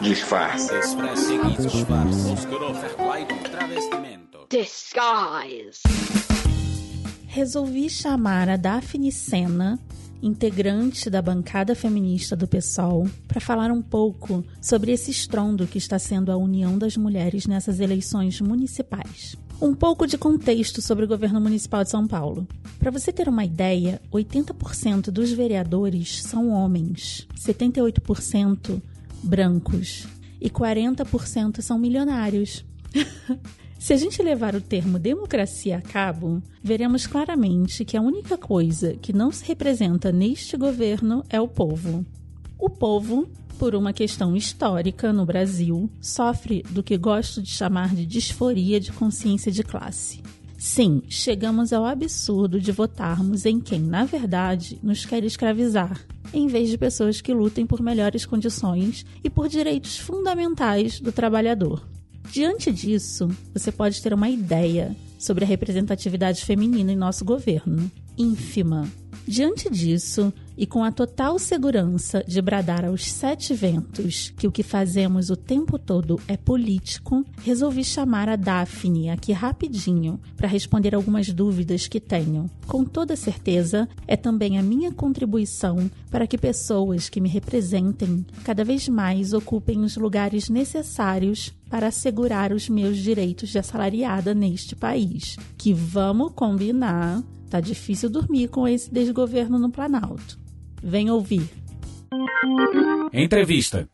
Disfarce. Disguise. Resolvi chamar a Daphne Sena, integrante da bancada feminista do PSOL, para falar um pouco sobre esse estrondo que está sendo a união das mulheres nessas eleições municipais. Um pouco de contexto sobre o governo municipal de São Paulo. Para você ter uma ideia, 80% dos vereadores são homens, 78% brancos e 40% são milionários. Se a gente levar o termo democracia a cabo, veremos claramente que a única coisa que não se representa neste governo é o povo. O povo, por uma questão histórica no Brasil, sofre do que gosto de chamar de disforia de consciência de classe. Sim, chegamos ao absurdo de votarmos em quem, na verdade, nos quer escravizar, em vez de pessoas que lutem por melhores condições e por direitos fundamentais do trabalhador. Diante disso, você pode ter uma ideia sobre a representatividade feminina em nosso governo. Ínfima. Diante disso, e com a total segurança de bradar aos sete ventos que o que fazemos o tempo todo é político, resolvi chamar a Daphne aqui rapidinho para responder algumas dúvidas que tenho. Com toda certeza, é também a minha contribuição para que pessoas que me representem cada vez mais ocupem os lugares necessários para assegurar os meus direitos de assalariada neste país. Que vamos combinar, tá difícil dormir com esse desgoverno no Planalto. Vem ouvir. Entrevista.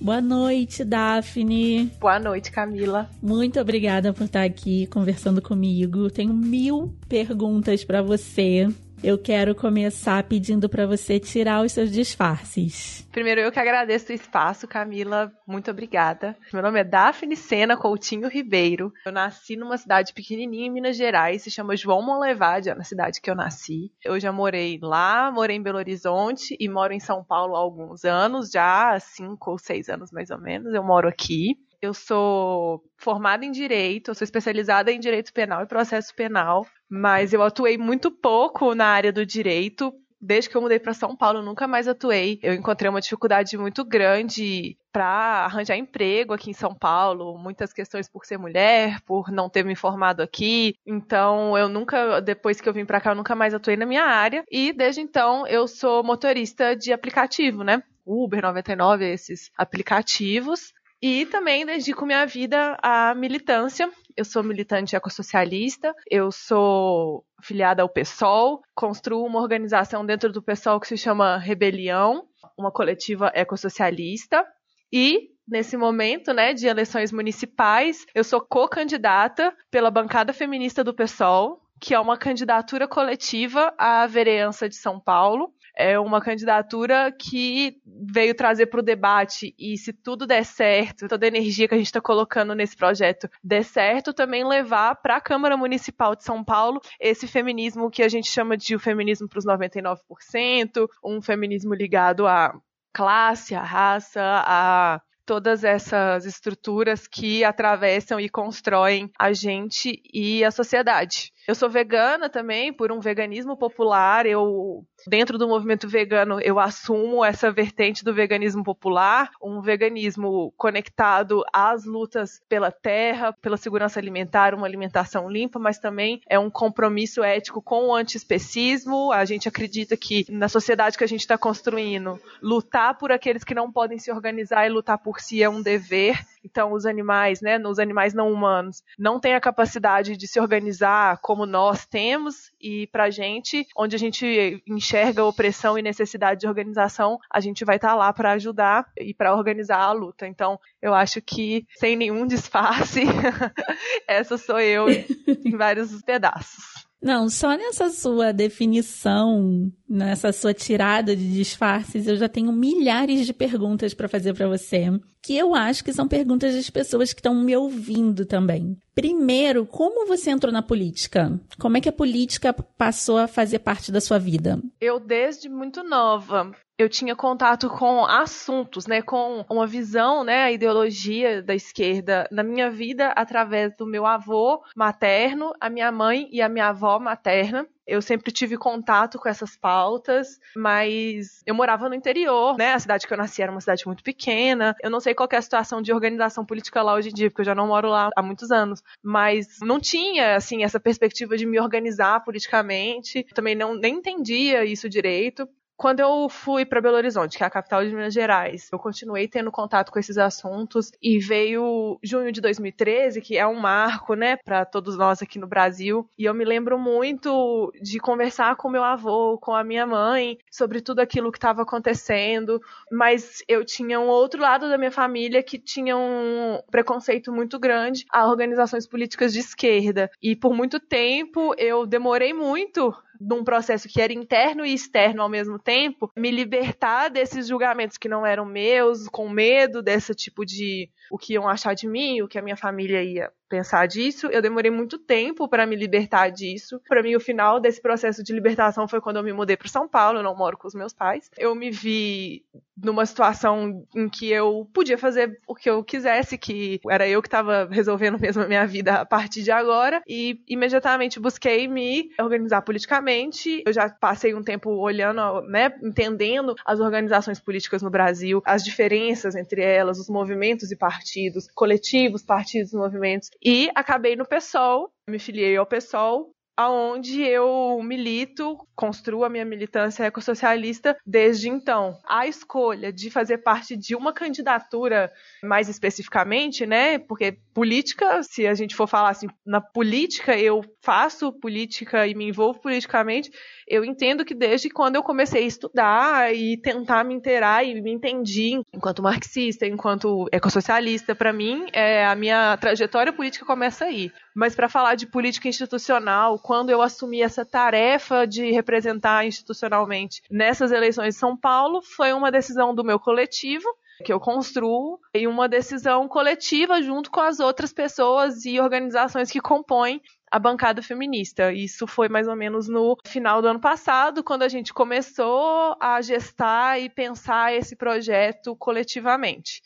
Boa noite, Daphne. Boa noite, Camila. Muito obrigada por estar aqui conversando comigo. Tenho mil perguntas para você. Eu quero começar pedindo para você tirar os seus disfarces. Primeiro, eu que agradeço o espaço, Camila. Muito obrigada. Meu nome é Daphne Sena Coutinho Ribeiro. Eu nasci numa cidade pequenininha em Minas Gerais, se chama João Monlevade, é na cidade que eu nasci. Eu já morei lá, morei em Belo Horizonte e moro em São Paulo há alguns anos, já há cinco ou seis anos mais ou menos. Eu moro aqui. Eu sou formada em direito, eu sou especializada em direito penal e processo penal, mas eu atuei muito pouco na área do direito. Desde que eu mudei para São Paulo, nunca mais atuei. Eu encontrei uma dificuldade muito grande para arranjar emprego aqui em São Paulo, muitas questões por ser mulher, por não ter me formado aqui. Então, eu nunca, depois que eu vim para cá, eu nunca mais atuei na minha área. E desde então, eu sou motorista de aplicativo, né? Uber 99, esses aplicativos. E também dedico minha vida à militância. Eu sou militante ecossocialista, eu sou filiada ao PSOL, construo uma organização dentro do PSOL que se chama Rebelião, uma coletiva ecossocialista. E nesse momento, né, de eleições municipais, eu sou co-candidata pela bancada feminista do PSOL, que é uma candidatura coletiva à vereança de São Paulo é uma candidatura que veio trazer para o debate e se tudo der certo, toda a energia que a gente está colocando nesse projeto der certo, também levar para a Câmara Municipal de São Paulo esse feminismo que a gente chama de o feminismo para os 99%, um feminismo ligado à classe, à raça, a todas essas estruturas que atravessam e constroem a gente e a sociedade. Eu sou vegana também, por um veganismo popular. Eu, dentro do movimento vegano, eu assumo essa vertente do veganismo popular, um veganismo conectado às lutas pela terra, pela segurança alimentar, uma alimentação limpa, mas também é um compromisso ético com o antiespecismo. A gente acredita que na sociedade que a gente está construindo, lutar por aqueles que não podem se organizar e lutar por si é um dever. Então, os animais, né, os animais não humanos, não têm a capacidade de se organizar como nós temos, e pra gente, onde a gente enxerga opressão e necessidade de organização, a gente vai estar tá lá para ajudar e para organizar a luta. Então, eu acho que, sem nenhum disfarce, essa sou eu em vários pedaços. Não, só nessa sua definição, nessa sua tirada de disfarces, eu já tenho milhares de perguntas para fazer para você, que eu acho que são perguntas das pessoas que estão me ouvindo também. Primeiro, como você entrou na política? Como é que a política passou a fazer parte da sua vida? Eu desde muito nova eu tinha contato com assuntos, né, com uma visão, né, a ideologia da esquerda na minha vida através do meu avô materno, a minha mãe e a minha avó materna. Eu sempre tive contato com essas pautas, mas eu morava no interior, né? A cidade que eu nasci era uma cidade muito pequena. Eu não sei qual é a situação de organização política lá hoje em dia, porque eu já não moro lá há muitos anos. Mas não tinha, assim, essa perspectiva de me organizar politicamente. Também não nem entendia isso direito. Quando eu fui para Belo Horizonte, que é a capital de Minas Gerais, eu continuei tendo contato com esses assuntos e veio junho de 2013, que é um marco, né, para todos nós aqui no Brasil, e eu me lembro muito de conversar com meu avô, com a minha mãe, sobre tudo aquilo que estava acontecendo, mas eu tinha um outro lado da minha família que tinha um preconceito muito grande a organizações políticas de esquerda, e por muito tempo eu demorei muito num processo que era interno e externo ao mesmo tempo, me libertar desses julgamentos que não eram meus, com medo desse tipo de o que iam achar de mim, o que a minha família ia pensar disso. Eu demorei muito tempo para me libertar disso. Para mim, o final desse processo de libertação foi quando eu me mudei para São Paulo. Eu não moro com os meus pais. Eu me vi numa situação em que eu podia fazer o que eu quisesse, que era eu que estava resolvendo mesmo a minha vida a partir de agora. E imediatamente busquei me organizar politicamente. Eu já passei um tempo olhando, né, entendendo as organizações políticas no Brasil, as diferenças entre elas, os movimentos e partidos, coletivos, partidos, movimentos e acabei no PSOL, me filiei ao PSOL, aonde eu milito, construo a minha militância ecossocialista desde então. A escolha de fazer parte de uma candidatura mais especificamente, né? Porque política, se a gente for falar assim, na política eu faço política e me envolvo politicamente, eu entendo que desde quando eu comecei a estudar e tentar me inteirar e me entendi enquanto marxista, enquanto ecossocialista, para mim, é, a minha trajetória política começa aí. Mas para falar de política institucional, quando eu assumi essa tarefa de representar institucionalmente nessas eleições de São Paulo, foi uma decisão do meu coletivo que eu construo e uma decisão coletiva junto com as outras pessoas e organizações que compõem a bancada feminista. Isso foi mais ou menos no final do ano passado, quando a gente começou a gestar e pensar esse projeto coletivamente.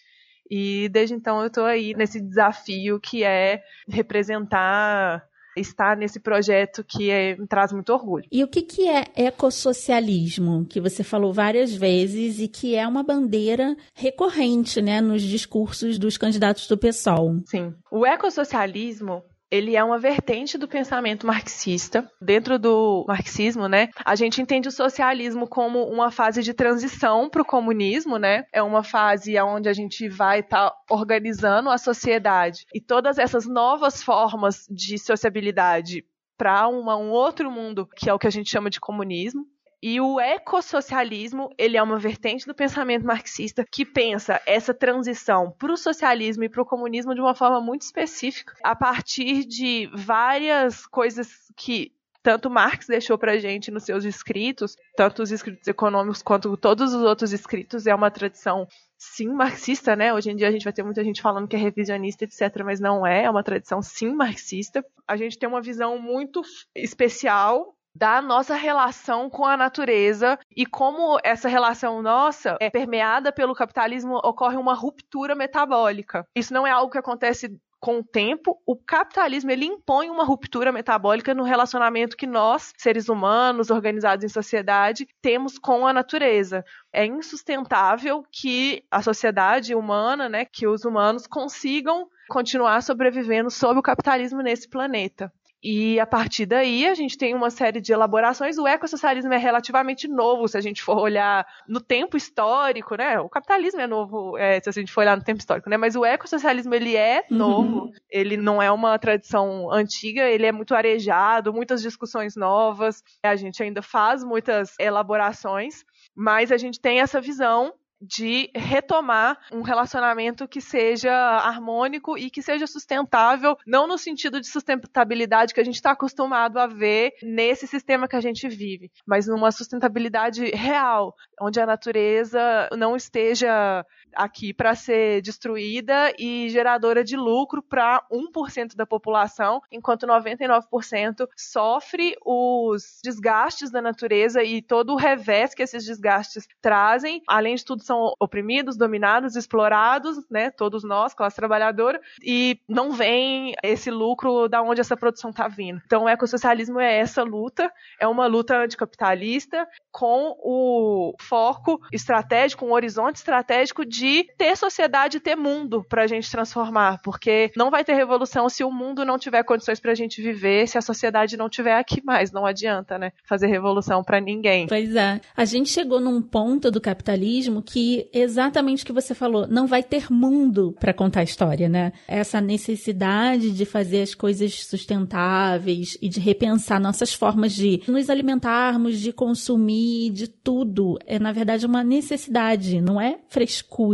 E desde então eu estou aí nesse desafio que é representar estar nesse projeto que é, me traz muito orgulho. E o que, que é ecossocialismo, que você falou várias vezes e que é uma bandeira recorrente né, nos discursos dos candidatos do PSOL? Sim. O ecossocialismo ele é uma vertente do pensamento marxista. Dentro do marxismo, né, a gente entende o socialismo como uma fase de transição para o comunismo, né? É uma fase onde a gente vai estar tá organizando a sociedade e todas essas novas formas de sociabilidade para um outro mundo, que é o que a gente chama de comunismo. E o ecossocialismo, ele é uma vertente do pensamento marxista que pensa essa transição para o socialismo e para o comunismo de uma forma muito específica, a partir de várias coisas que tanto Marx deixou para gente nos seus escritos, tanto os escritos econômicos quanto todos os outros escritos, é uma tradição sim marxista, né? Hoje em dia a gente vai ter muita gente falando que é revisionista, etc., mas não é, é uma tradição sim marxista. A gente tem uma visão muito especial da nossa relação com a natureza e como essa relação nossa é permeada pelo capitalismo, ocorre uma ruptura metabólica. Isso não é algo que acontece com o tempo, o capitalismo ele impõe uma ruptura metabólica no relacionamento que nós, seres humanos, organizados em sociedade, temos com a natureza. É insustentável que a sociedade humana, né, que os humanos consigam continuar sobrevivendo sob o capitalismo nesse planeta. E a partir daí a gente tem uma série de elaborações. O ecossocialismo é relativamente novo, se a gente for olhar no tempo histórico, né? O capitalismo é novo, é, se a gente for olhar no tempo histórico, né? Mas o ecossocialismo ele é uhum. novo, uhum. ele não é uma tradição antiga, ele é muito arejado, muitas discussões novas. A gente ainda faz muitas elaborações, mas a gente tem essa visão de retomar um relacionamento que seja harmônico e que seja sustentável, não no sentido de sustentabilidade que a gente está acostumado a ver nesse sistema que a gente vive, mas numa sustentabilidade real, onde a natureza não esteja aqui para ser destruída e geradora de lucro para 1% da população, enquanto 99% sofre os desgastes da natureza e todo o revés que esses desgastes trazem. Além de tudo, são oprimidos, dominados, explorados, né? Todos nós, classe trabalhadora, e não vem esse lucro da onde essa produção está vindo. Então, o ecossocialismo é essa luta, é uma luta anticapitalista com o foco estratégico, um horizonte estratégico de ter sociedade, ter mundo para a gente transformar, porque não vai ter revolução se o mundo não tiver condições para a gente viver, se a sociedade não tiver aqui mais, não adianta, né? Fazer revolução para ninguém. Pois é. A gente chegou num ponto do capitalismo que exatamente o que você falou, não vai ter mundo para contar a história, né? Essa necessidade de fazer as coisas sustentáveis e de repensar nossas formas de nos alimentarmos, de consumir, de tudo, é na verdade uma necessidade, não é frescura,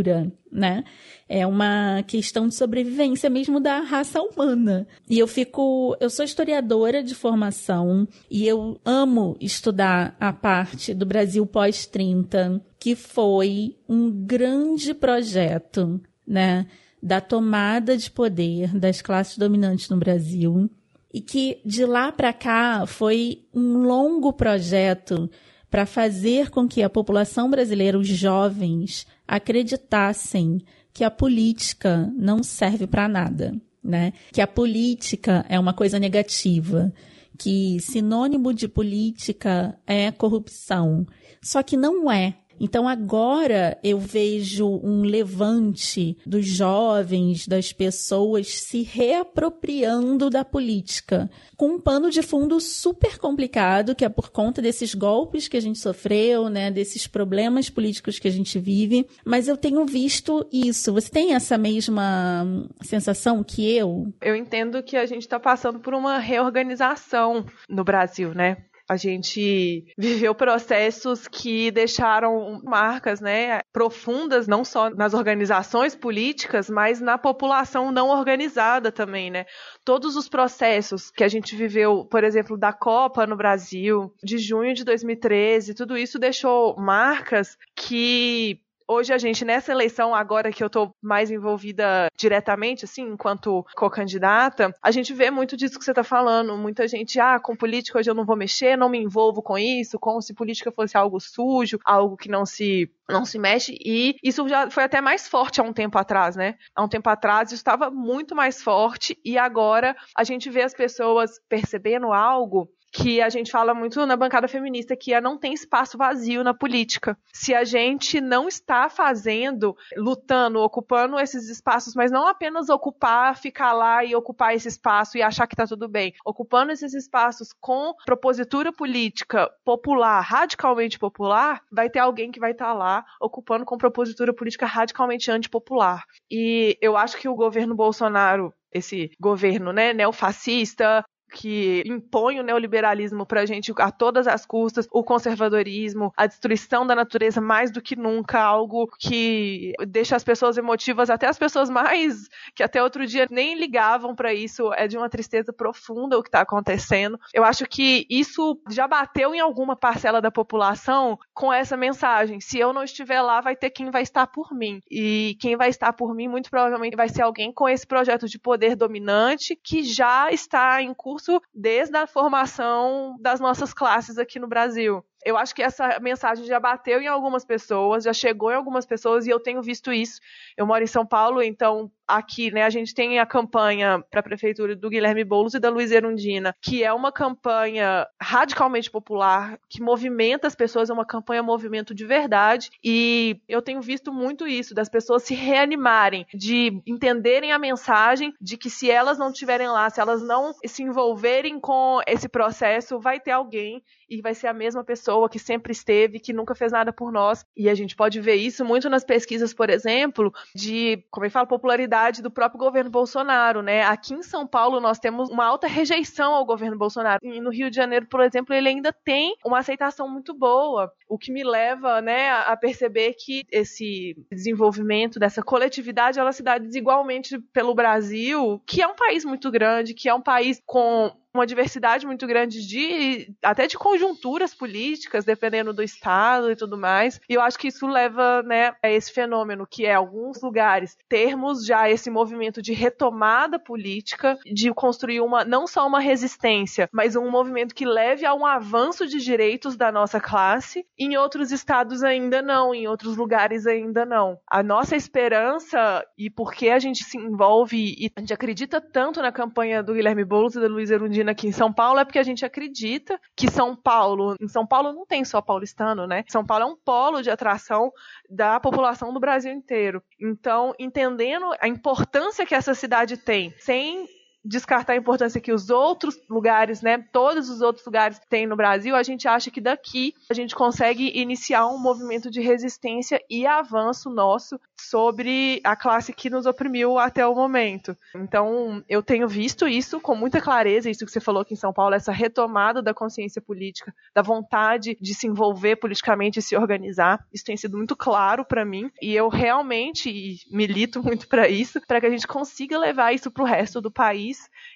né? É uma questão de sobrevivência mesmo da raça humana. E eu fico, eu sou historiadora de formação e eu amo estudar a parte do Brasil pós-30, que foi um grande projeto, né, da tomada de poder das classes dominantes no Brasil. E que de lá para cá foi um longo projeto para fazer com que a população brasileira, os jovens, acreditassem que a política não serve para nada, né? Que a política é uma coisa negativa, que sinônimo de política é corrupção. Só que não é. Então agora eu vejo um levante dos jovens, das pessoas se reapropriando da política, com um pano de fundo super complicado, que é por conta desses golpes que a gente sofreu, né, desses problemas políticos que a gente vive, mas eu tenho visto isso. Você tem essa mesma sensação que eu? Eu entendo que a gente está passando por uma reorganização no Brasil, né? A gente viveu processos que deixaram marcas, né, profundas não só nas organizações políticas, mas na população não organizada também, né? Todos os processos que a gente viveu, por exemplo, da Copa no Brasil, de junho de 2013, tudo isso deixou marcas que hoje a gente, nessa eleição, agora que eu tô mais envolvida diretamente, assim, enquanto co-candidata, a gente vê muito disso que você tá falando. Muita gente, ah, com política hoje eu não vou mexer, não me envolvo com isso, como se política fosse algo sujo, algo que não se não se mexe e isso já foi até mais forte há um tempo atrás, né? Há um tempo atrás isso estava muito mais forte e agora a gente vê as pessoas percebendo algo que a gente fala muito na bancada feminista, que não tem espaço vazio na política. Se a gente não está fazendo, lutando, ocupando esses espaços, mas não apenas ocupar, ficar lá e ocupar esse espaço e achar que está tudo bem, ocupando esses espaços com propositura política popular, radicalmente popular, vai ter alguém que vai estar tá lá ocupando com propositura política radicalmente antipopular. E eu acho que o governo Bolsonaro esse governo né, neofascista, que impõe o neoliberalismo para a gente a todas as custas, o conservadorismo, a destruição da natureza mais do que nunca, algo que deixa as pessoas emotivas, até as pessoas mais que até outro dia nem ligavam para isso, é de uma tristeza profunda o que está acontecendo. Eu acho que isso já bateu em alguma parcela da população com essa mensagem: se eu não estiver lá, vai ter quem vai estar por mim. E quem vai estar por mim, muito provavelmente, vai ser alguém com esse projeto de poder dominante que já está em curso discurso desde a formação das nossas classes aqui no Brasil eu acho que essa mensagem já bateu em algumas pessoas, já chegou em algumas pessoas e eu tenho visto isso. Eu moro em São Paulo, então aqui, né, a gente tem a campanha para a prefeitura do Guilherme Boulos e da Luiz Erundina, que é uma campanha radicalmente popular, que movimenta as pessoas, é uma campanha movimento de verdade, e eu tenho visto muito isso das pessoas se reanimarem, de entenderem a mensagem de que se elas não estiverem lá, se elas não se envolverem com esse processo, vai ter alguém e vai ser a mesma pessoa que sempre esteve, que nunca fez nada por nós. E a gente pode ver isso muito nas pesquisas, por exemplo, de, como é que fala, popularidade do próprio governo Bolsonaro, né? Aqui em São Paulo nós temos uma alta rejeição ao governo Bolsonaro. E no Rio de Janeiro, por exemplo, ele ainda tem uma aceitação muito boa, o que me leva, né, a perceber que esse desenvolvimento dessa coletividade ela se dá desigualmente pelo Brasil, que é um país muito grande, que é um país com uma diversidade muito grande de até de conjunturas políticas, dependendo do estado e tudo mais. E eu acho que isso leva, né, a esse fenômeno que é alguns lugares termos já esse movimento de retomada política, de construir uma não só uma resistência, mas um movimento que leve a um avanço de direitos da nossa classe. Em outros estados ainda não, em outros lugares ainda não. A nossa esperança e porque a gente se envolve e a gente acredita tanto na campanha do Guilherme Boulos e da Luiz Erundina aqui em São Paulo é porque a gente acredita que São Paulo, em São Paulo não tem só paulistano, né? São Paulo é um polo de atração da população do Brasil inteiro. Então, entendendo a importância que essa cidade tem, sem descartar a importância que os outros lugares, né, todos os outros lugares têm no Brasil, a gente acha que daqui a gente consegue iniciar um movimento de resistência e avanço nosso sobre a classe que nos oprimiu até o momento. Então, eu tenho visto isso com muita clareza, isso que você falou aqui em São Paulo, essa retomada da consciência política, da vontade de se envolver politicamente e se organizar. Isso tem sido muito claro para mim e eu realmente milito muito para isso, para que a gente consiga levar isso para o resto do país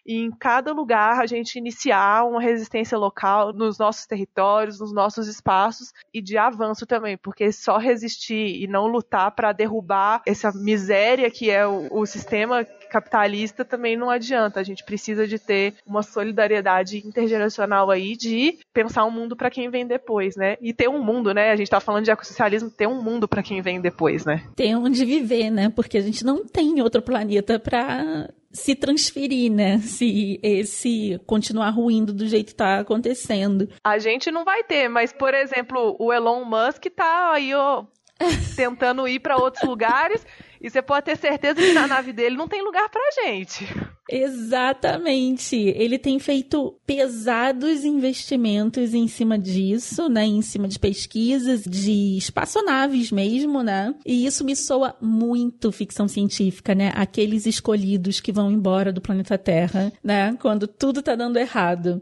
e em cada lugar a gente iniciar uma resistência local nos nossos territórios, nos nossos espaços e de avanço também, porque só resistir e não lutar para derrubar essa miséria que é o, o sistema capitalista também não adianta. A gente precisa de ter uma solidariedade intergeracional aí de pensar um mundo para quem vem depois, né? E ter um mundo, né? A gente tá falando de ecossocialismo, ter um mundo para quem vem depois, né? Ter onde viver, né? Porque a gente não tem outro planeta para se transferir, né? Se esse continuar ruindo do jeito que tá acontecendo. A gente não vai ter, mas, por exemplo, o Elon Musk tá aí, ó, tentando ir para outros lugares. E você pode ter certeza que na nave dele não tem lugar pra gente. Exatamente. Ele tem feito pesados investimentos em cima disso, né? Em cima de pesquisas, de espaçonaves mesmo, né? E isso me soa muito ficção científica, né? Aqueles escolhidos que vão embora do planeta Terra, né? Quando tudo tá dando errado.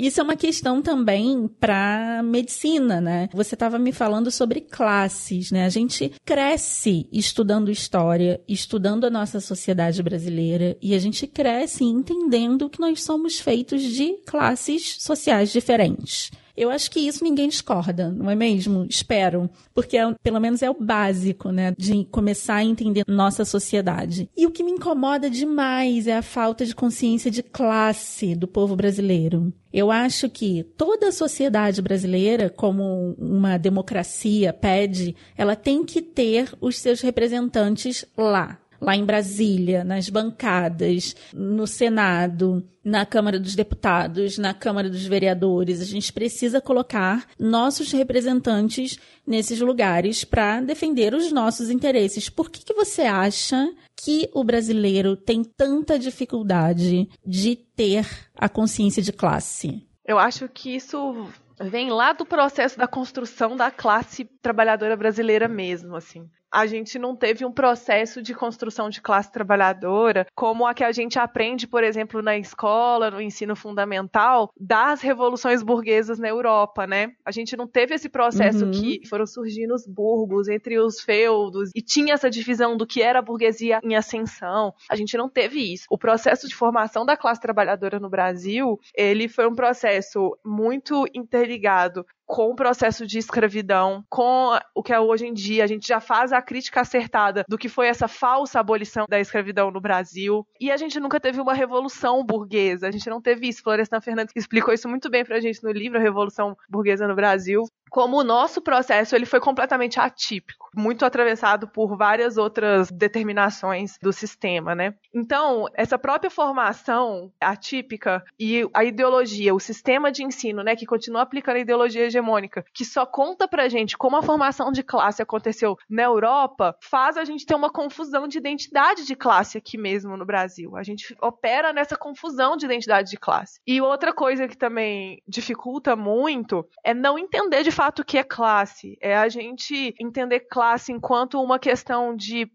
Isso é uma questão também para medicina, né? Você estava me falando sobre classes, né? A gente cresce estudando história, estudando a nossa sociedade brasileira e a gente cresce entendendo que nós somos feitos de classes sociais diferentes. Eu acho que isso ninguém discorda, não é mesmo? Espero. Porque é, pelo menos é o básico, né? De começar a entender nossa sociedade. E o que me incomoda demais é a falta de consciência de classe do povo brasileiro. Eu acho que toda a sociedade brasileira, como uma democracia pede, ela tem que ter os seus representantes lá lá em Brasília, nas bancadas, no Senado, na Câmara dos Deputados, na Câmara dos Vereadores. A gente precisa colocar nossos representantes nesses lugares para defender os nossos interesses. Por que, que você acha que o brasileiro tem tanta dificuldade de ter a consciência de classe? Eu acho que isso vem lá do processo da construção da classe trabalhadora brasileira mesmo, assim a gente não teve um processo de construção de classe trabalhadora como a que a gente aprende, por exemplo, na escola, no ensino fundamental, das revoluções burguesas na Europa, né? A gente não teve esse processo uhum. que foram surgindo os burgos entre os feudos e tinha essa divisão do que era a burguesia em ascensão. A gente não teve isso. O processo de formação da classe trabalhadora no Brasil, ele foi um processo muito interligado com o processo de escravidão, com o que é hoje em dia. A gente já faz a crítica acertada do que foi essa falsa abolição da escravidão no Brasil. E a gente nunca teve uma revolução burguesa. A gente não teve isso. Florestan Fernandes explicou isso muito bem pra gente no livro A Revolução Burguesa no Brasil como o nosso processo ele foi completamente atípico, muito atravessado por várias outras determinações do sistema, né? Então, essa própria formação atípica e a ideologia, o sistema de ensino, né, que continua aplicando a ideologia hegemônica, que só conta pra gente como a formação de classe aconteceu na Europa, faz a gente ter uma confusão de identidade de classe aqui mesmo no Brasil. A gente opera nessa confusão de identidade de classe. E outra coisa que também dificulta muito é não entender de fato que é classe. É a gente entender classe enquanto uma questão de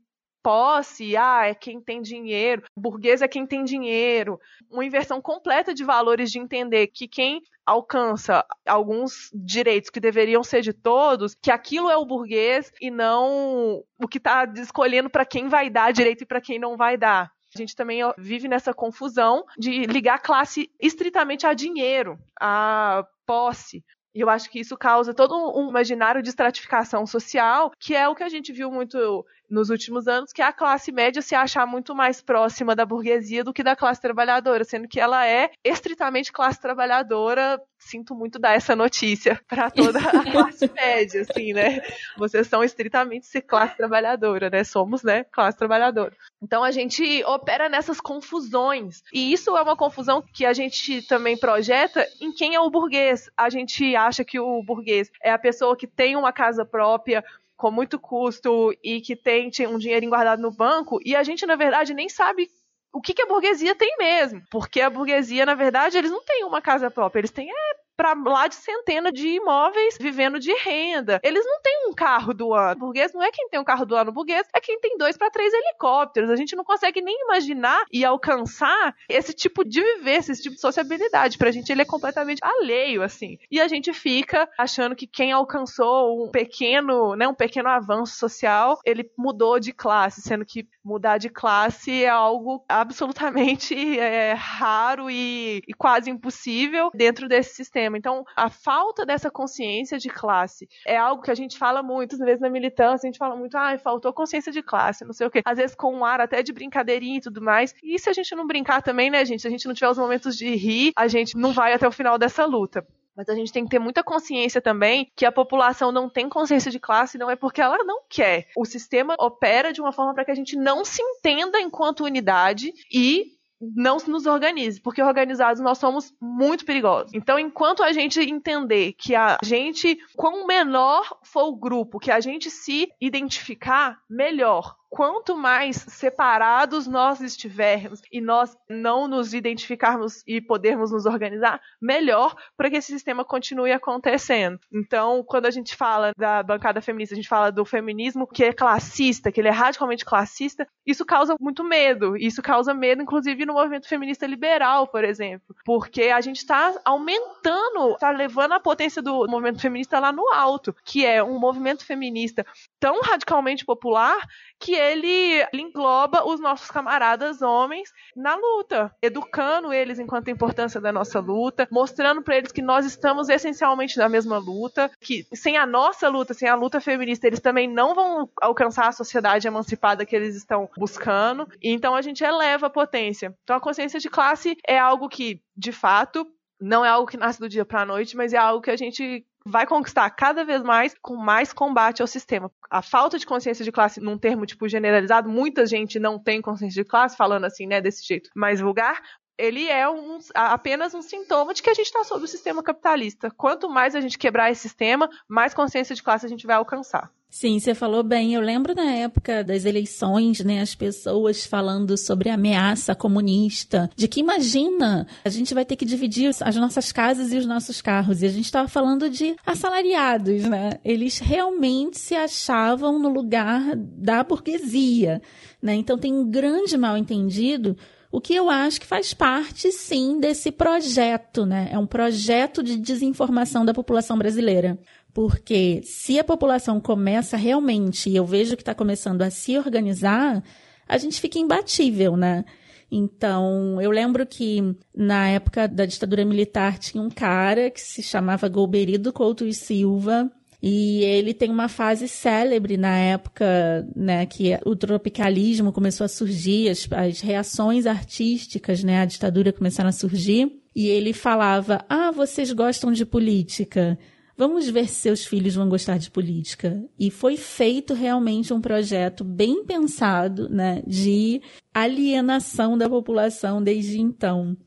posse, ah, é quem tem dinheiro, burguês é quem tem dinheiro. Uma inversão completa de valores de entender que quem alcança alguns direitos que deveriam ser de todos, que aquilo é o burguês e não o que está escolhendo para quem vai dar direito e para quem não vai dar. A gente também vive nessa confusão de ligar classe estritamente a dinheiro, a posse. E eu acho que isso causa todo um imaginário de estratificação social, que é o que a gente viu muito nos últimos anos, que a classe média se achar muito mais próxima da burguesia do que da classe trabalhadora, sendo que ela é estritamente classe trabalhadora. Sinto muito dar essa notícia para toda a classe média, assim, né? Vocês são estritamente classe trabalhadora, né? Somos, né, classe trabalhadora. Então a gente opera nessas confusões. E isso é uma confusão que a gente também projeta em quem é o burguês. A gente acha que o burguês é a pessoa que tem uma casa própria, com muito custo e que tem um dinheirinho guardado no banco, e a gente, na verdade, nem sabe o que, que a burguesia tem mesmo. Porque a burguesia, na verdade, eles não têm uma casa própria, eles têm é, para lá de centena de imóveis vivendo de renda. Eles não têm um carro do ano. O burguês não é quem tem um carro do ano. O burguês é quem tem dois para três helicópteros. A gente não consegue nem imaginar e alcançar esse tipo de viver, esse tipo de sociabilidade. Pra gente ele é completamente alheio, assim. E a gente fica achando que quem alcançou um pequeno, né, um pequeno avanço social, ele mudou de classe, sendo que mudar de classe é algo absolutamente é, raro e, e quase impossível dentro desse sistema sistema. Então, a falta dessa consciência de classe é algo que a gente fala muito, às vezes na militância, a gente fala muito, ah, faltou consciência de classe, não sei o quê. Às vezes com um ar até de brincadeirinha e tudo mais. E se a gente não brincar também, né, gente? Se a gente não tiver os momentos de rir, a gente não vai até o final dessa luta. Mas a gente tem que ter muita consciência também que a população não tem consciência de classe, não é porque ela não quer. O sistema opera de uma forma para que a gente não se entenda enquanto unidade e não nos organize, porque organizados nós somos muito perigosos. Então, enquanto a gente entender que a gente, quão menor for o grupo, que a gente se identificar, melhor quanto mais separados nós estivermos e nós não nos identificarmos e podermos nos organizar, melhor para que esse sistema continue acontecendo. Então, quando a gente fala da bancada feminista, a gente fala do feminismo que é classista, que ele é radicalmente classista, isso causa muito medo. Isso causa medo, inclusive, no movimento feminista liberal, por exemplo, porque a gente está aumentando, está levando a potência do movimento feminista lá no alto, que é um movimento feminista tão radicalmente popular que ele, engloba os nossos camaradas homens na luta, educando eles enquanto a importância da nossa luta, mostrando para eles que nós estamos essencialmente na mesma luta, que sem a nossa luta, sem a luta feminista, eles também não vão alcançar a sociedade emancipada que eles estão buscando. Então a gente eleva a potência. Então a consciência de classe é algo que, de fato, não é algo que nasce do dia para a noite, mas é algo que a gente vai conquistar cada vez mais com mais combate ao sistema. A falta de consciência de classe, num termo tipo generalizado, muita gente não tem consciência de classe, falando assim, né, desse jeito mais vulgar, ele é um, apenas um sintoma de que a gente está sob o sistema capitalista. Quanto mais a gente quebrar esse sistema, mais consciência de classe a gente vai alcançar. Sim, você falou bem. Eu lembro na época das eleições, né, as pessoas falando sobre a ameaça comunista, de que imagina, a gente vai ter que dividir as nossas casas e os nossos carros. E a gente estava falando de assalariados, né? Eles realmente se achavam no lugar da burguesia, né? Então tem um grande mal entendido o que eu acho que faz parte, sim, desse projeto, né? É um projeto de desinformação da população brasileira. Porque se a população começa realmente, e eu vejo que está começando a se organizar, a gente fica imbatível, né? Então, eu lembro que na época da ditadura militar tinha um cara que se chamava Golberido Couto e Silva, e ele tem uma fase célebre na época né, que o tropicalismo começou a surgir, as, as reações artísticas, né, a ditadura começaram a surgir. E ele falava: Ah, vocês gostam de política? Vamos ver se seus filhos vão gostar de política. E foi feito realmente um projeto bem pensado, né, de alienação da população desde então.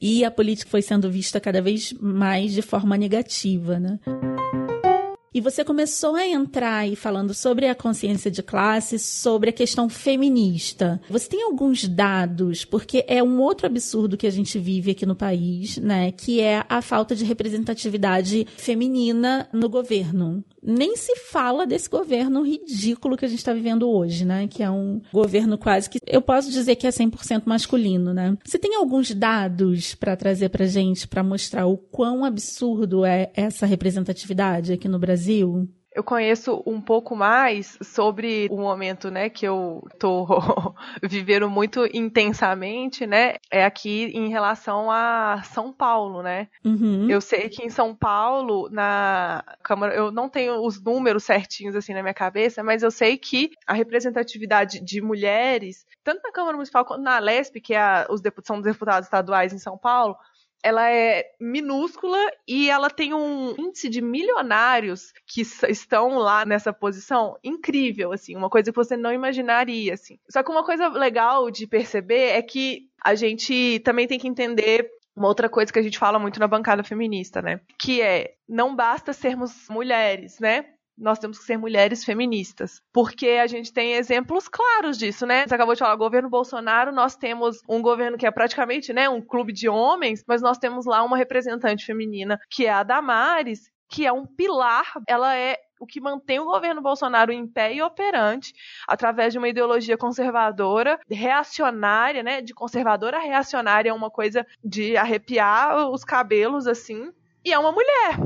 E a política foi sendo vista cada vez mais de forma negativa, né? E você começou a entrar aí falando sobre a consciência de classe, sobre a questão feminista. Você tem alguns dados, porque é um outro absurdo que a gente vive aqui no país, né? Que é a falta de representatividade feminina no governo nem se fala desse governo ridículo que a gente está vivendo hoje, né? Que é um governo quase que eu posso dizer que é 100% masculino, né? Você tem alguns dados para trazer para gente para mostrar o quão absurdo é essa representatividade aqui no Brasil? Eu conheço um pouco mais sobre o momento, né, que eu tô vivendo muito intensamente, né, é aqui em relação a São Paulo, né. Uhum. Eu sei que em São Paulo, na Câmara, eu não tenho os números certinhos assim na minha cabeça, mas eu sei que a representatividade de mulheres, tanto na Câmara Municipal quanto na LESP, que é a, os deputados, são deputados estaduais em São Paulo, ela é minúscula e ela tem um índice de milionários que estão lá nessa posição incrível, assim, uma coisa que você não imaginaria, assim. Só que uma coisa legal de perceber é que a gente também tem que entender uma outra coisa que a gente fala muito na bancada feminista, né? Que é não basta sermos mulheres, né? Nós temos que ser mulheres feministas. Porque a gente tem exemplos claros disso, né? Você acabou de falar, governo Bolsonaro, nós temos um governo que é praticamente, né, um clube de homens, mas nós temos lá uma representante feminina, que é a Damares, que é um pilar, ela é o que mantém o governo Bolsonaro em pé e operante através de uma ideologia conservadora, reacionária, né? De conservadora a reacionária é uma coisa de arrepiar os cabelos assim. E é uma mulher.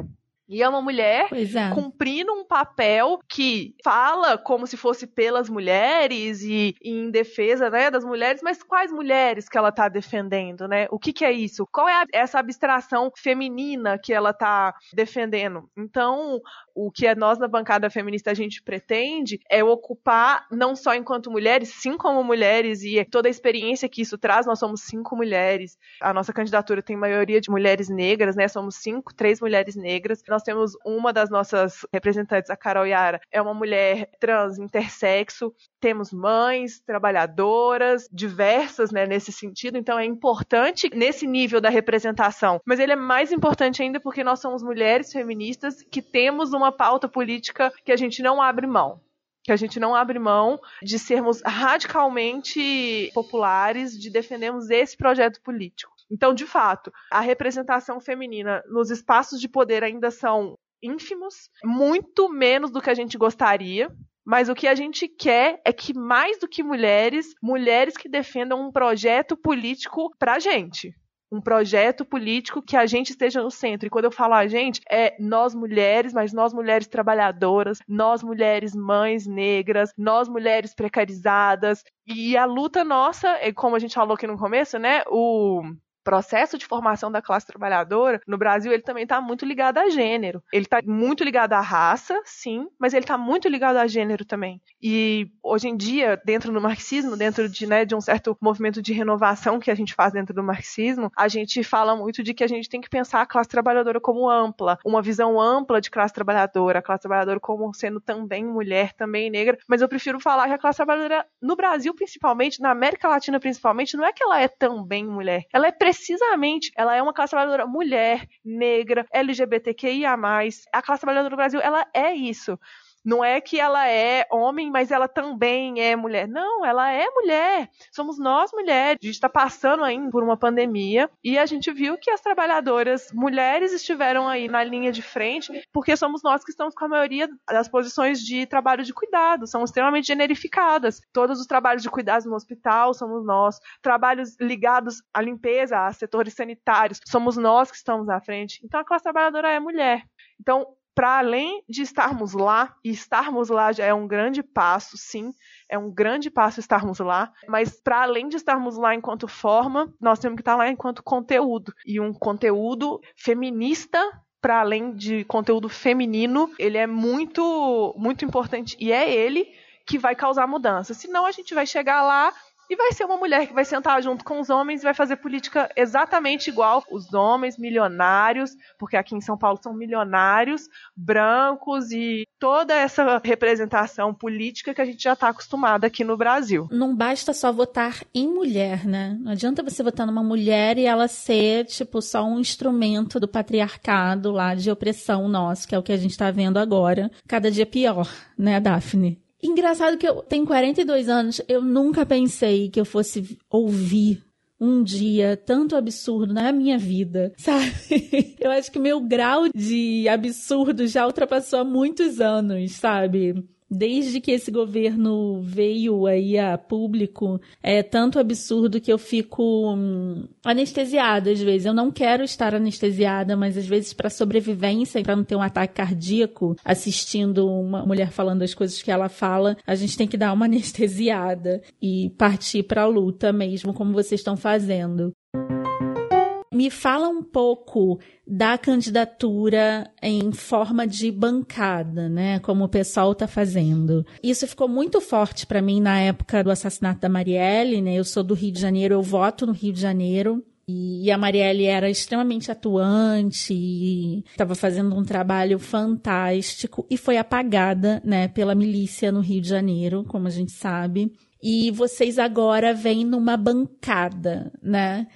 E é uma mulher é. cumprindo um papel que fala como se fosse pelas mulheres e, e em defesa né, das mulheres, mas quais mulheres que ela está defendendo, né? O que, que é isso? Qual é a, essa abstração feminina que ela está defendendo? Então, o que é nós na bancada feminista a gente pretende é ocupar não só enquanto mulheres, sim como mulheres e toda a experiência que isso traz. Nós somos cinco mulheres. A nossa candidatura tem maioria de mulheres negras, né? Somos cinco, três mulheres negras. Nós temos uma das nossas representantes, a Carol Yara, é uma mulher trans, intersexo. Temos mães, trabalhadoras, diversas, né, nesse sentido. Então é importante nesse nível da representação. Mas ele é mais importante ainda porque nós somos mulheres feministas que temos uma pauta política que a gente não abre mão que a gente não abre mão de sermos radicalmente populares, de defendermos esse projeto político. Então, de fato, a representação feminina nos espaços de poder ainda são ínfimos, muito menos do que a gente gostaria. Mas o que a gente quer é que, mais do que mulheres, mulheres que defendam um projeto político pra gente um projeto político que a gente esteja no centro. E quando eu falo a gente, é nós mulheres, mas nós mulheres trabalhadoras, nós mulheres mães negras, nós mulheres precarizadas. E a luta nossa, é como a gente falou aqui no começo, né? O processo de formação da classe trabalhadora no Brasil ele também está muito ligado a gênero. Ele está muito ligado à raça, sim, mas ele está muito ligado a gênero também. E hoje em dia, dentro do marxismo, dentro de, né, de um certo movimento de renovação que a gente faz dentro do marxismo, a gente fala muito de que a gente tem que pensar a classe trabalhadora como ampla, uma visão ampla de classe trabalhadora, a classe trabalhadora como sendo também mulher, também negra, mas eu prefiro falar que a classe trabalhadora no Brasil principalmente, na América Latina principalmente, não é que ela é também mulher, ela é precisamente, ela é uma classe trabalhadora mulher, negra, LGBTQIA+. A classe trabalhadora do Brasil, ela é isso. Não é que ela é homem, mas ela também é mulher. Não, ela é mulher. Somos nós mulheres. A gente está passando ainda por uma pandemia e a gente viu que as trabalhadoras mulheres estiveram aí na linha de frente, porque somos nós que estamos com a maioria das posições de trabalho de cuidado. São extremamente generificadas. Todos os trabalhos de cuidados no hospital somos nós. Trabalhos ligados à limpeza, a setores sanitários, somos nós que estamos à frente. Então a classe trabalhadora é mulher. Então, para além de estarmos lá, e estarmos lá já é um grande passo, sim, é um grande passo estarmos lá, mas para além de estarmos lá enquanto forma, nós temos que estar lá enquanto conteúdo, e um conteúdo feminista para além de conteúdo feminino, ele é muito muito importante e é ele que vai causar mudança. Senão a gente vai chegar lá e vai ser uma mulher que vai sentar junto com os homens e vai fazer política exatamente igual os homens milionários, porque aqui em São Paulo são milionários, brancos e toda essa representação política que a gente já está acostumado aqui no Brasil. Não basta só votar em mulher, né? Não adianta você votar numa mulher e ela ser, tipo, só um instrumento do patriarcado lá de opressão nosso, que é o que a gente está vendo agora. Cada dia pior, né, Daphne? Engraçado que eu tenho 42 anos, eu nunca pensei que eu fosse ouvir um dia tanto absurdo na minha vida, sabe? Eu acho que meu grau de absurdo já ultrapassou há muitos anos, sabe? Desde que esse governo veio aí a público, é tanto absurdo que eu fico hum, anestesiada às vezes. Eu não quero estar anestesiada, mas às vezes para sobrevivência, para não ter um ataque cardíaco, assistindo uma mulher falando as coisas que ela fala, a gente tem que dar uma anestesiada e partir para a luta mesmo, como vocês estão fazendo. Me fala um pouco da candidatura em forma de bancada, né? Como o pessoal está fazendo. Isso ficou muito forte para mim na época do assassinato da Marielle, né? Eu sou do Rio de Janeiro, eu voto no Rio de Janeiro. E a Marielle era extremamente atuante e estava fazendo um trabalho fantástico e foi apagada, né, pela milícia no Rio de Janeiro, como a gente sabe. E vocês agora vêm numa bancada, né?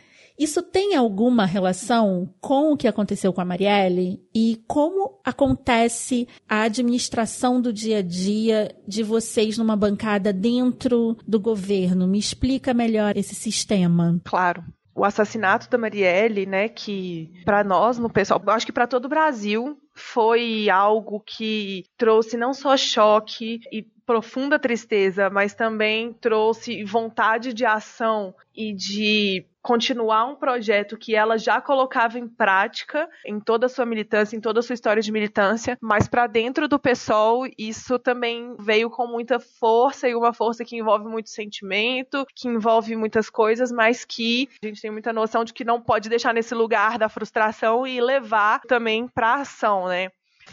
Isso tem alguma relação com o que aconteceu com a Marielle e como acontece a administração do dia a dia de vocês numa bancada dentro do governo? Me explica melhor esse sistema. Claro o assassinato da Marielle, né, que para nós no pessoal, acho que para todo o Brasil foi algo que trouxe não só choque e profunda tristeza, mas também trouxe vontade de ação e de continuar um projeto que ela já colocava em prática em toda a sua militância, em toda a sua história de militância, mas para dentro do PSOL isso também veio com muita força e uma força que envolve muito sentimento, que envolve muitas coisas, mas que a gente tem muita noção de que não pode deixar nesse lugar da frustração e levar também para ação, né?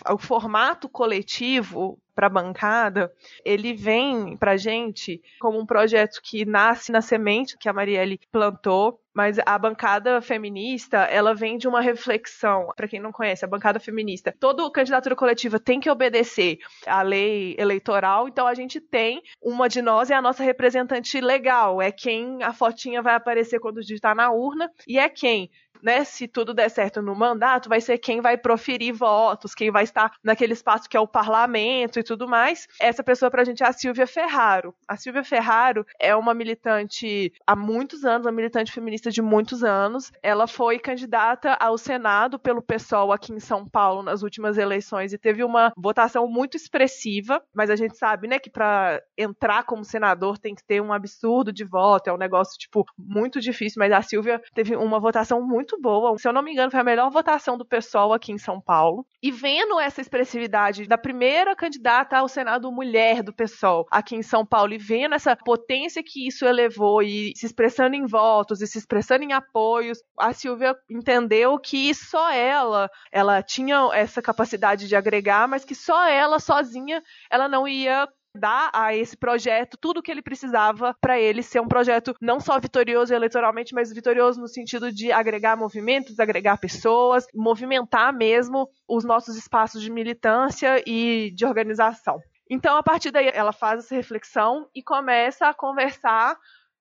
o formato coletivo para a bancada, ele vem para gente como um projeto que nasce na semente que a Marielle plantou, mas a bancada feminista, ela vem de uma reflexão. Para quem não conhece, a bancada feminista, toda candidatura coletiva tem que obedecer à lei eleitoral, então a gente tem uma de nós é a nossa representante legal, é quem a fotinha vai aparecer quando digitar na urna e é quem né, se tudo der certo no mandato, vai ser quem vai proferir votos, quem vai estar naquele espaço que é o parlamento tudo mais. Essa pessoa pra gente é a Silvia Ferraro. A Silvia Ferraro é uma militante há muitos anos, uma militante feminista de muitos anos. Ela foi candidata ao Senado pelo PSOL aqui em São Paulo nas últimas eleições e teve uma votação muito expressiva, mas a gente sabe, né, que para entrar como senador tem que ter um absurdo de voto, é um negócio tipo muito difícil, mas a Silvia teve uma votação muito boa. Se eu não me engano, foi a melhor votação do pessoal aqui em São Paulo. E vendo essa expressividade da primeira candidata ao Senado mulher do PSOL aqui em São Paulo e vendo essa potência que isso elevou e se expressando em votos e se expressando em apoios, a Silvia entendeu que só ela, ela tinha essa capacidade de agregar, mas que só ela sozinha, ela não ia dar a esse projeto tudo o que ele precisava para ele ser um projeto não só vitorioso eleitoralmente, mas vitorioso no sentido de agregar movimentos, agregar pessoas, movimentar mesmo os nossos espaços de militância e de organização. Então, a partir daí, ela faz essa reflexão e começa a conversar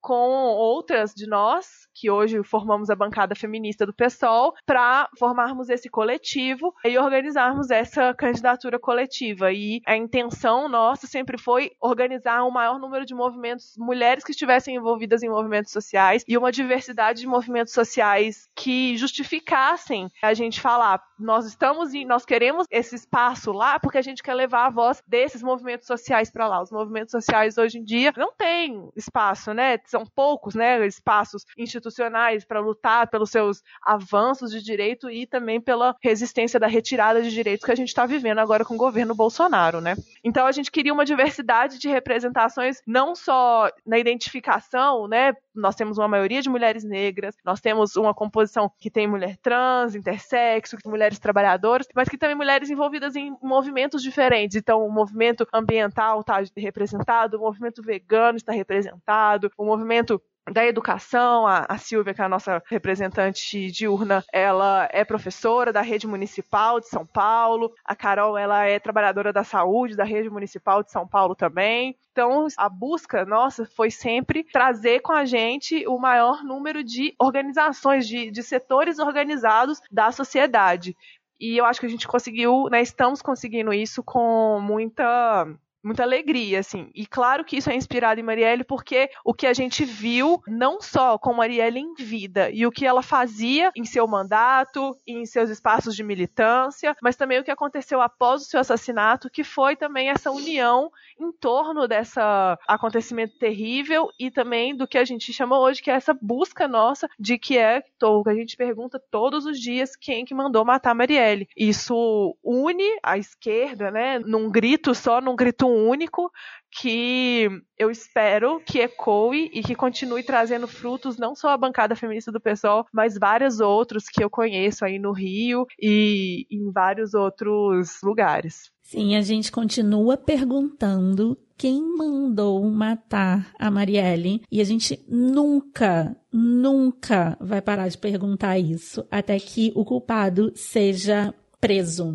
com outras de nós que hoje formamos a bancada feminista do PSOL, para formarmos esse coletivo e organizarmos essa candidatura coletiva. E a intenção nossa sempre foi organizar o um maior número de movimentos, mulheres que estivessem envolvidas em movimentos sociais e uma diversidade de movimentos sociais que justificassem a gente falar, nós estamos e nós queremos esse espaço lá porque a gente quer levar a voz desses movimentos sociais para lá. Os movimentos sociais hoje em dia não têm espaço, né? São poucos, né, espaços institucionais para lutar pelos seus avanços de direito e também pela resistência da retirada de direitos que a gente está vivendo agora com o governo Bolsonaro, né? Então a gente queria uma diversidade de representações, não só na identificação, né? Nós temos uma maioria de mulheres negras, nós temos uma composição que tem mulher trans, intersexo, mulheres trabalhadoras, mas que também mulheres envolvidas em movimentos diferentes. Então, o movimento ambiental está representado, o movimento vegano está representado, o movimento da educação, a, a Silvia, que é a nossa representante diurna, ela é professora da rede municipal de São Paulo. A Carol, ela é trabalhadora da saúde da rede municipal de São Paulo também. Então, a busca nossa foi sempre trazer com a gente o maior número de organizações, de, de setores organizados da sociedade. E eu acho que a gente conseguiu, né, estamos conseguindo isso com muita muita alegria, assim. E claro que isso é inspirado em Marielle porque o que a gente viu, não só com Marielle em vida, e o que ela fazia em seu mandato, em seus espaços de militância, mas também o que aconteceu após o seu assassinato, que foi também essa união em torno dessa acontecimento terrível e também do que a gente chama hoje que é essa busca nossa de que é o que a gente pergunta todos os dias quem que mandou matar Marielle. Isso une a esquerda, né, num grito só, num grito único, que eu espero que ecoe e que continue trazendo frutos não só a bancada feminista do PSOL, mas vários outros que eu conheço aí no Rio e em vários outros lugares. Sim, a gente continua perguntando quem mandou matar a Marielle e a gente nunca, nunca vai parar de perguntar isso até que o culpado seja preso.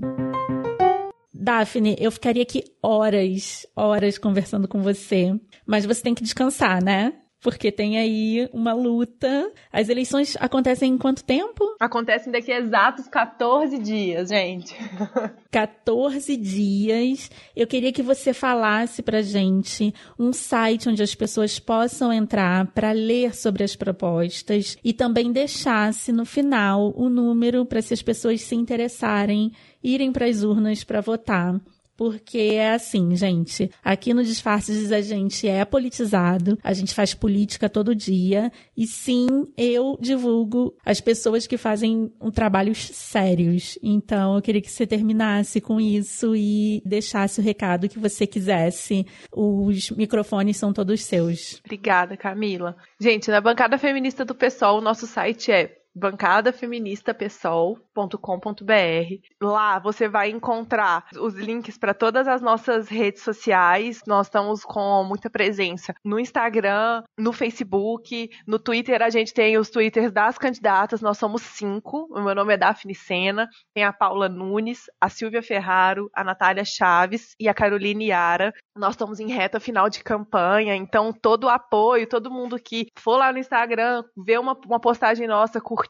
Daphne, eu ficaria aqui horas, horas conversando com você, mas você tem que descansar, né? Porque tem aí uma luta. As eleições acontecem em quanto tempo? Acontecem daqui a exatos 14 dias, gente. 14 dias. Eu queria que você falasse pra gente um site onde as pessoas possam entrar para ler sobre as propostas e também deixasse no final o número para se as pessoas se interessarem irem para as urnas para votar. Porque é assim, gente. Aqui no Disfarces a gente é politizado, a gente faz política todo dia. E sim, eu divulgo as pessoas que fazem um trabalhos sérios. Então, eu queria que você terminasse com isso e deixasse o recado que você quisesse. Os microfones são todos seus. Obrigada, Camila. Gente, na bancada feminista do PSOL, o nosso site é bancadafeministapessoal.com.br. Lá você vai encontrar os links para todas as nossas redes sociais. Nós estamos com muita presença no Instagram, no Facebook, no Twitter. A gente tem os Twitters das candidatas. Nós somos cinco. O meu nome é Daphne Sena. Tem a Paula Nunes, a Silvia Ferraro, a Natália Chaves e a Caroline Yara. Nós estamos em reta final de campanha, então todo o apoio, todo mundo que for lá no Instagram, ver uma, uma postagem nossa, curtir,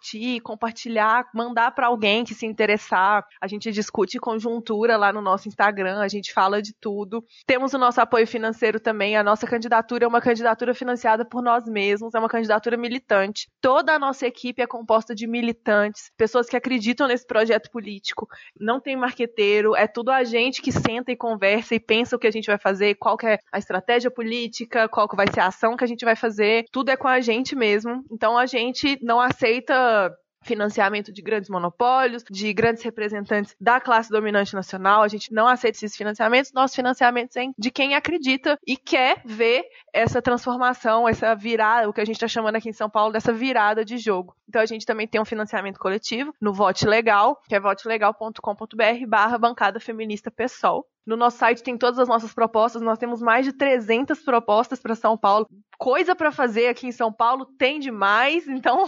compartilhar, mandar para alguém que se interessar. A gente discute conjuntura lá no nosso Instagram, a gente fala de tudo. Temos o nosso apoio financeiro também. A nossa candidatura é uma candidatura financiada por nós mesmos, é uma candidatura militante. Toda a nossa equipe é composta de militantes, pessoas que acreditam nesse projeto político. Não tem marqueteiro, é tudo a gente que senta e conversa e pensa o que a gente vai fazer, qual é a estratégia política, qual que vai ser a ação que a gente vai fazer. Tudo é com a gente mesmo. Então a gente não aceita financiamento de grandes monopólios, de grandes representantes da classe dominante nacional. A gente não aceita esses financiamentos. Nossos financiamentos são de quem acredita e quer ver essa transformação, essa virada, o que a gente está chamando aqui em São Paulo dessa virada de jogo. Então a gente também tem um financiamento coletivo no Vote Legal, que é votelegal.com.br barra bancada feminista PSOL. No nosso site tem todas as nossas propostas, nós temos mais de 300 propostas para São Paulo. Coisa para fazer aqui em São Paulo tem demais, então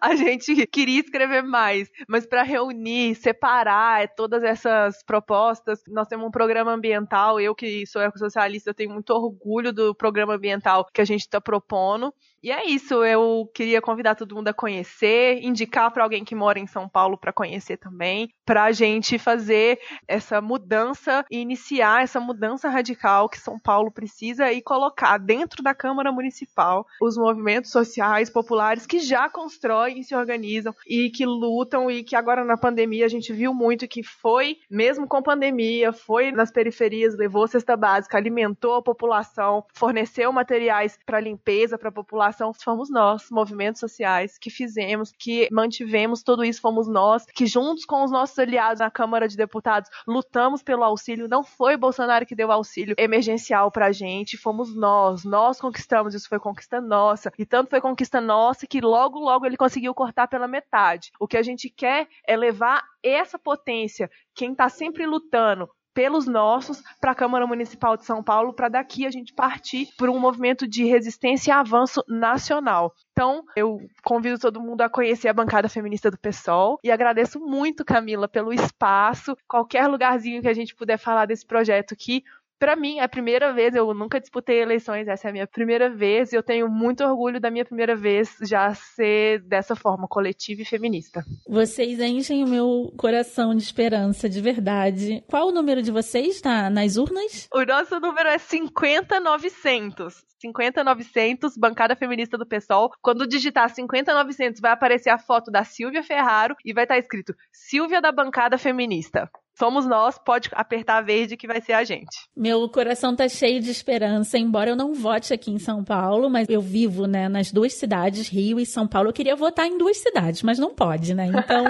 a gente queria escrever mais, mas para reunir, separar é, todas essas propostas, nós temos um programa ambiental, eu que sou ecossocialista, eu tenho muito orgulho do programa ambiental que a gente está propondo. E é isso, eu queria convidar todo mundo a conhecer, indicar para alguém que mora em São Paulo para conhecer também, para a gente fazer essa mudança e iniciar essa mudança radical que São Paulo precisa e colocar dentro da Câmara Municipal os movimentos sociais populares que já constroem e se organizam e que lutam e que agora na pandemia a gente viu muito que foi, mesmo com pandemia, foi nas periferias, levou cesta básica, alimentou a população, forneceu materiais para limpeza para a população fomos nós, movimentos sociais, que fizemos, que mantivemos tudo isso, fomos nós, que juntos com os nossos aliados na Câmara de Deputados lutamos pelo auxílio. Não foi Bolsonaro que deu auxílio emergencial pra gente, fomos nós. Nós conquistamos, isso foi conquista nossa. E tanto foi conquista nossa que logo, logo ele conseguiu cortar pela metade. O que a gente quer é levar essa potência, quem está sempre lutando pelos nossos para a Câmara Municipal de São Paulo, para daqui a gente partir por um movimento de resistência e avanço nacional. Então, eu convido todo mundo a conhecer a bancada feminista do PSOL e agradeço muito, Camila, pelo espaço. Qualquer lugarzinho que a gente puder falar desse projeto aqui, para mim, é a primeira vez, eu nunca disputei eleições, essa é a minha primeira vez, e eu tenho muito orgulho da minha primeira vez já ser dessa forma, coletiva e feminista. Vocês enchem o meu coração de esperança, de verdade. Qual o número de vocês na, nas urnas? O nosso número é 50900. 50900, bancada feminista do PSOL. Quando digitar 50900, vai aparecer a foto da Silvia Ferraro e vai estar escrito Silvia da bancada feminista somos nós, pode apertar verde que vai ser a gente. Meu coração tá cheio de esperança, embora eu não vote aqui em São Paulo, mas eu vivo, né, nas duas cidades, Rio e São Paulo. Eu queria votar em duas cidades, mas não pode, né? Então,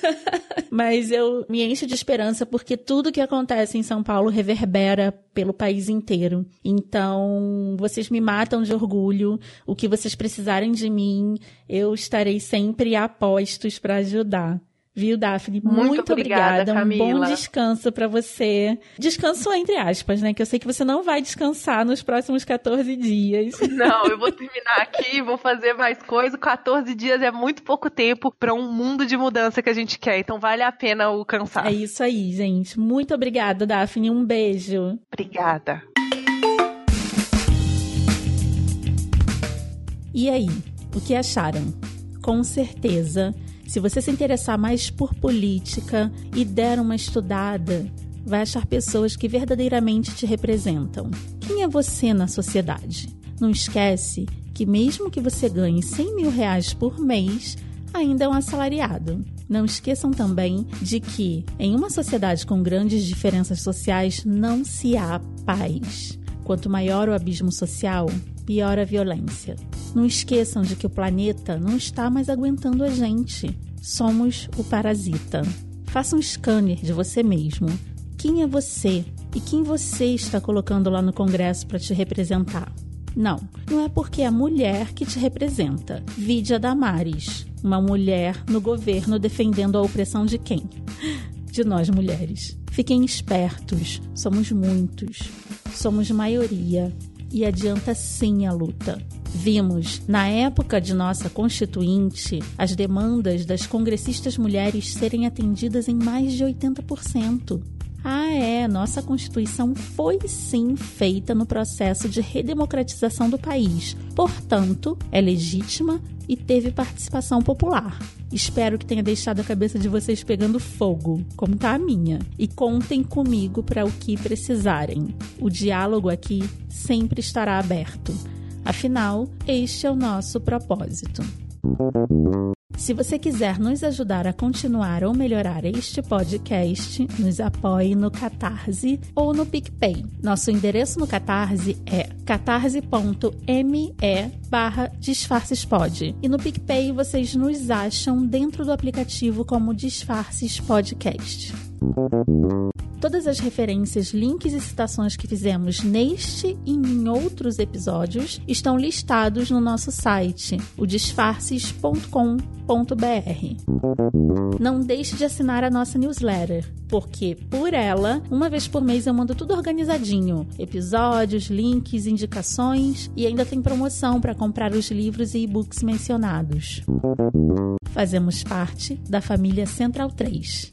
mas eu me encho de esperança porque tudo que acontece em São Paulo reverbera pelo país inteiro. Então, vocês me matam de orgulho. O que vocês precisarem de mim, eu estarei sempre a postos para ajudar. Viu, Daphne? Muito, Muito obrigada. obrigada. Um bom descanso para você. Descanso entre aspas, né? Que eu sei que você não vai descansar nos próximos 14 dias. Não, eu vou terminar aqui, vou fazer mais coisa. 14 dias é muito pouco tempo para um mundo de mudança que a gente quer. Então vale a pena o cansaço. É isso aí, gente. Muito obrigada, Daphne. Um beijo. Obrigada. E aí, o que acharam? Com certeza se você se interessar mais por política e der uma estudada, vai achar pessoas que verdadeiramente te representam. Quem é você na sociedade? Não esquece que mesmo que você ganhe 100 mil reais por mês, ainda é um assalariado. Não esqueçam também de que, em uma sociedade com grandes diferenças sociais, não se há paz. Quanto maior o abismo social, pior a violência. Não esqueçam de que o planeta não está mais aguentando a gente. Somos o parasita. Faça um scanner de você mesmo. Quem é você e quem você está colocando lá no Congresso para te representar? Não, não é porque é a mulher que te representa. Vide a Damares, uma mulher no governo defendendo a opressão de quem? De nós mulheres. Fiquem espertos, somos muitos, somos maioria e adianta sim a luta. Vimos, na época de nossa Constituinte, as demandas das congressistas mulheres serem atendidas em mais de 80%. Ah, é, nossa Constituição foi sim feita no processo de redemocratização do país. Portanto, é legítima e teve participação popular. Espero que tenha deixado a cabeça de vocês pegando fogo, como tá a minha. E contem comigo para o que precisarem. O diálogo aqui sempre estará aberto. Afinal, este é o nosso propósito. Se você quiser nos ajudar a continuar ou melhorar este podcast, nos apoie no Catarse ou no PicPay. Nosso endereço no Catarse é catarse.me barra disfarcespod. E no PicPay vocês nos acham dentro do aplicativo como Disfarces Podcast. Todas as referências, links e citações que fizemos neste e em outros episódios estão listados no nosso site, o disfarces.com.br. Não deixe de assinar a nossa newsletter, porque por ela, uma vez por mês eu mando tudo organizadinho: episódios, links, indicações e ainda tem promoção para comprar os livros e e-books mencionados. Fazemos parte da família Central 3.